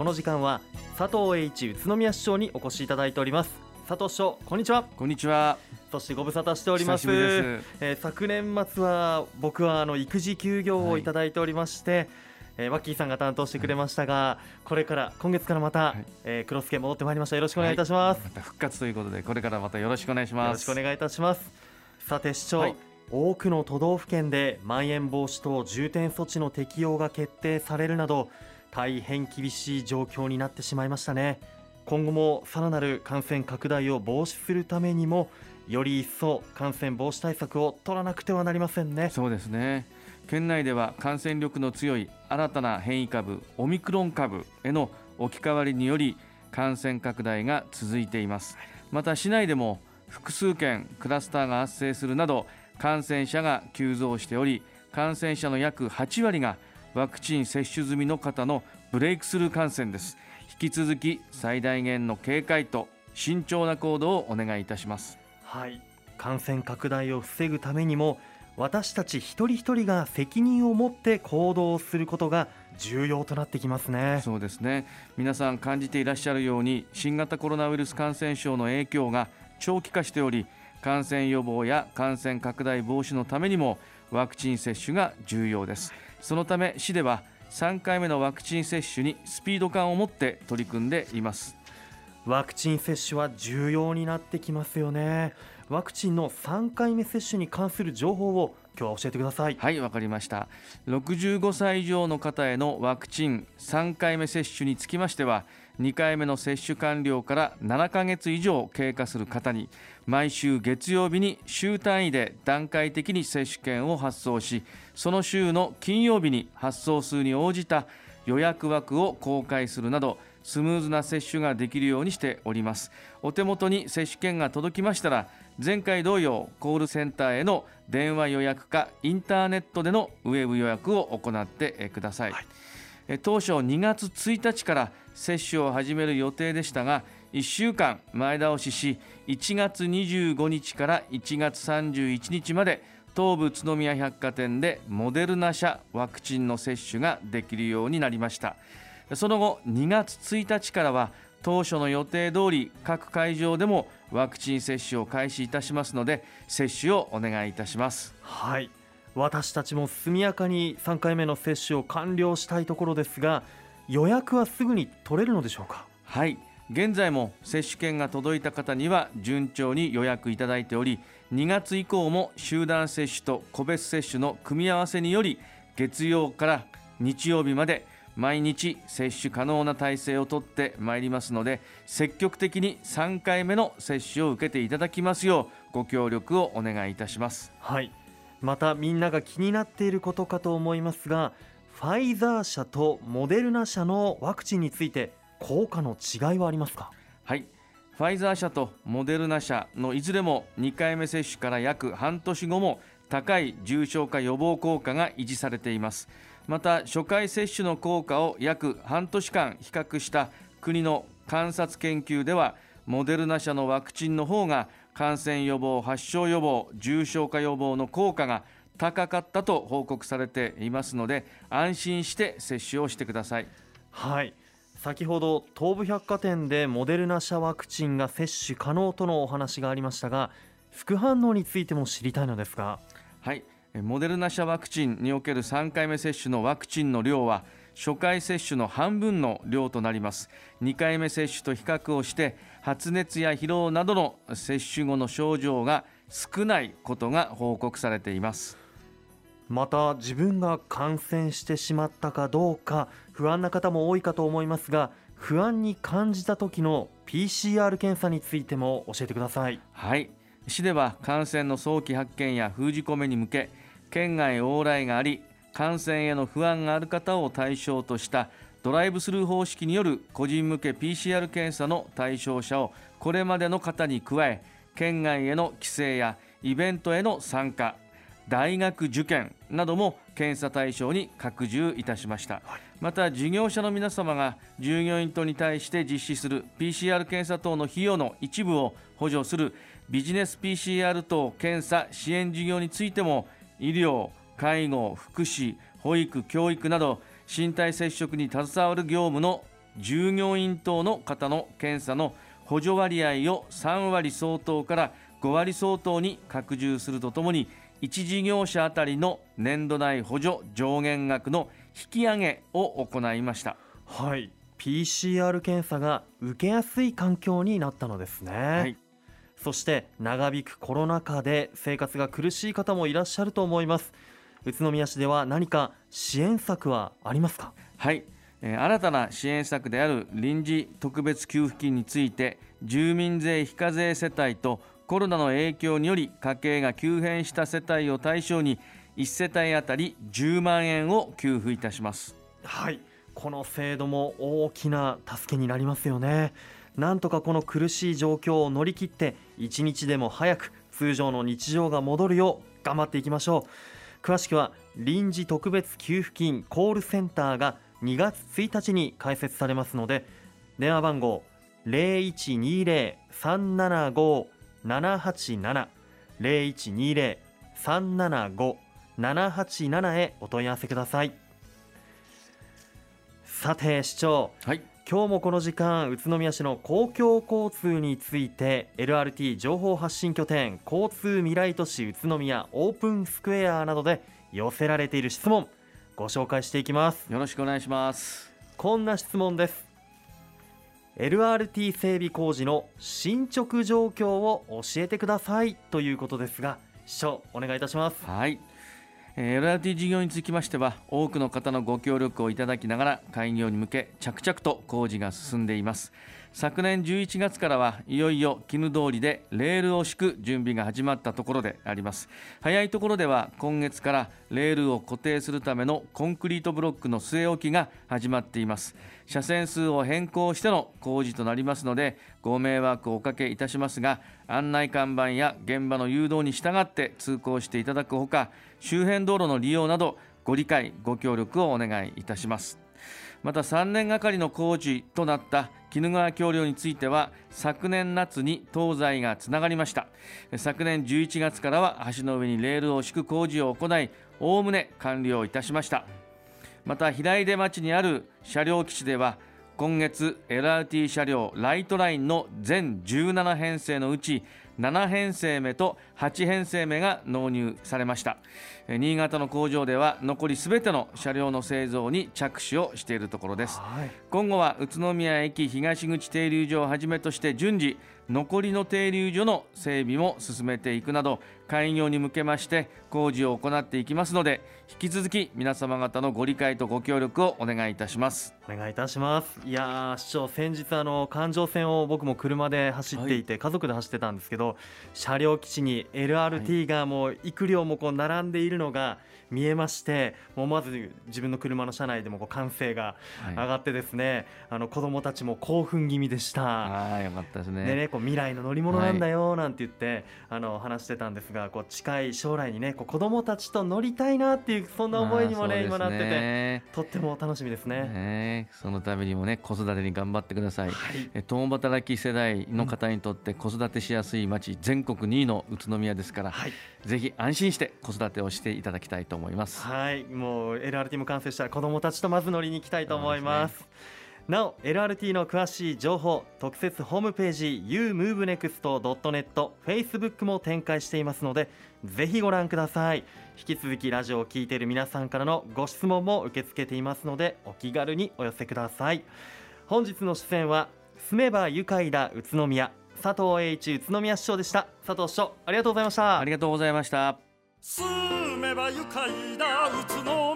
この時間は佐藤栄一宇都宮市長にお越しいただいております。佐藤市長こんにちは。こんにちは。そしてご無沙汰しております。えー、昨年末は僕はあの育児休業をいただいておりまして、はい。えー、ワッキーさんが担当してくれましたが、これから今月からまた、はい、えー、クロスケ戻ってまいりました。よろしくお願いいたします、はい、また復活ということでこれからまたよろしくお願いします。よろしくお願いいたします。さて市長、はい、多くの都道府県でまん延防止等重点措置の適用が決定されるなど大変厳しい状況になってしまいましたね。今後もさらなる感染拡大を防止するためにもより一層感染防止対策を取らなくてはなりませんね。そうですね。県内では感染力の強い新たな変異株オミクロン株への置き換わりにより感染拡大が続いています。また市内でも複数件クラスターが発生するなど感染者が急増しており感染者の約8割がワクチン接種済みの方のブレイクスルー感染です。引き続き最大限の警戒と慎重な行動をお願いいたします。はい。感染拡大を防ぐためにも私たち一人一人が責任を持って行動することが重要となってきますね。そうですね。皆さん感じていらっしゃるように新型コロナウイルス感染症の影響が長期化しており感染予防や感染拡大防止のためにもワクチン接種が重要ですそのため市では3回目のワクチン接種にスピード感を持って取り組んでいます。ワクチン接種は重要になってきますよね。ワクチンの3回目接種に関する情報を今日は教えてください。はいわかりました。65歳以上の方へのワクチン3回目接種につきましては2回目の接種完了から7ヶ月以上経過する方に毎週月曜日に週単位で段階的に接種券を発送しその週の金曜日に発送数に応じた予約枠を公開するなどスムーズな接種ができるようにしております。お手元に接種券が届きましたら前回同様コールセンターへの電話予約かインターネットでのウェブ予約を行ってください、はい、当初2月1日から接種を始める予定でしたが1週間前倒しし1月25日から1月31日まで東武宇都宮百貨店でモデルナ社ワクチンの接種ができるようになりました。その後2月1日からは当初の予定通り各会場でもワクチン接種を開始いたしますので接種をお願いいたします。はい。私たちも速やかに3回目の接種を完了したいところですが予約はすぐに取れるのでしょうか？はい。現在も接種券が届いた方には順調に予約いただいており2月以降も集団接種と個別接種の組み合わせにより月曜から日曜日まで毎日接種可能な体制をとってまいりますので積極的に3回目の接種を受けていただきますようご協力をお願いいたします。はいまたみんなが気になっていることかと思いますがファイザー社とモデルナ社のワクチンについて効果の違いはありますか？はい。ファイザー社とモデルナ社のいずれも2回目接種から約半年後も高い重症化予防効果が維持されています。また初回接種の効果を約半年間比較した国の観察研究ではモデルナ社のワクチンの方が感染予防発症予防重症化予防の効果が高かったと報告されていますので安心して接種をしてください。はい。先ほど東武百貨店でモデルナ社ワクチンが接種可能とのお話がありましたが副反応についても知りたいのですが。はい。モデルナ社ワクチンにおける3回目接種のワクチンの量は初回接種の半分の量となります。2回目接種と比較をして発熱や疲労などの接種後の症状が少ないことが報告されています。また自分が感染してしまったかどうか不安な方も多いかと思いますが不安に感じた時の PCR 検査についても教えてください。はい。市では感染の早期発見や封じ込めに向け県外往来があり感染への不安がある方を対象としたドライブスルー方式による個人向け PCR 検査の対象者をこれまでの方に加え県外への帰省やイベントへの参加大学受験なども検査対象に拡充いたしました。また事業者の皆様が従業員等に対して実施する PCR 検査等の費用の一部を補助するビジネス PCR 等検査支援事業についても医療介護福祉保育教育など身体接触に携わる業務の従業員等の方の検査の補助割合を3割相当から5割相当に拡充するとともに1事業者あたりの年度内補助上限額の引き上げを行いました。はい。PCR 検査が受けやすい環境になったのですね、はい、そして長引くコロナ禍で生活が苦しい方もいらっしゃると思います宇都宮市では何か支援策はありますか？はい。新たな支援策である臨時特別給付金について住民税非課税世帯とコロナの影響により家計が急変した世帯を対象に1世帯当たり10万円を給付いたします。はい。この制度も大きな助けになりますよね。なんとかこの苦しい状況を乗り切って一日でも早く通常の日常が戻るよう頑張っていきましょう詳しくは臨時特別給付金コールセンターが2月1日に開設されますので電話番号0120-375-787 0120-375-787へお問い合わせください。さて市長、はい、今日もこの時間宇都宮市の公共交通について LRT 情報発信拠点交通未来都市宇都宮オープンスクエアなどで寄せられている質問ご紹介していきます。よろしくお願いします。こんな質問です。LRT 整備工事の進捗状況を教えてくださいということですが市長お願いいたします。はい LRT 事業につきましては多くの方のご協力をいただきながら開業に向け着々と工事が進んでいます。昨年11月からはいよいよ絹通りでレールを敷く準備が始まったところであります。早いところでは今月からレールを固定するためのコンクリートブロックの据え置きが始まっています。車線数を変更しての工事となりますのでご迷惑をおかけいたしますが案内看板や現場の誘導に従って通行していただくほか周辺道路の利用などご理解ご協力をお願いいたします。また3年がかりの工事となった鬼怒川橋梁については昨年夏に東西がつながりました。昨年11月からは橋の上にレールを敷く工事を行いおおむね完了いたしました。また平出町にある車両基地では今月 LRT 車両ライトラインの全17編成のうち7編成目と8編成目が納入されました。新潟の工場では残りすべての車両の製造に着手をしているところです、はい、今後は宇都宮駅東口停留所をはじめとして順次残りの停留所の整備も進めていくなど開業に向けまして工事を行っていきますので引き続き皆様方のご理解とご協力をお願いいたします。お願いいたします。いや市長先日あの環状線を僕も車で走っていて、はい、家族で走ってたんですけど車両基地に LRT がもう幾両もこう並んでいるのが見えましてもうまず自分の車の車内でもこう歓声が上がってですね、はい、あの子どもたちも興奮気味でした。あよかったですね。でね未来の乗り物なんだよなんて言って、はい、あの話してたんですがこう近い将来にねこう子どもたちと乗りたいなっていうそんな思いにもね、ね、今なっててとっても楽しみですね、ね、そのためにもね子育てに頑張ってください、はい、共働き世代の方にとって子育てしやすい町、うん、全国2位の宇都宮ですから、はい、ぜひ安心して子育てをしていただきたいと思います。はい。もう LRT も完成したら子どもたちとまず乗りに行きたいと思います、なお LRT の詳しい情報特設ホームページ umovenext.net Facebook も展開していますのでぜひご覧ください。引き続きラジオを聴いている皆さんからのご質問も受け付けていますのでお気軽にお寄せください。本日の出演は住めば愉快だ宇都宮佐藤栄一宇都宮市長でした。佐藤市長ありがとうございましたありがとうございました。住めば愉快だ宇都宮。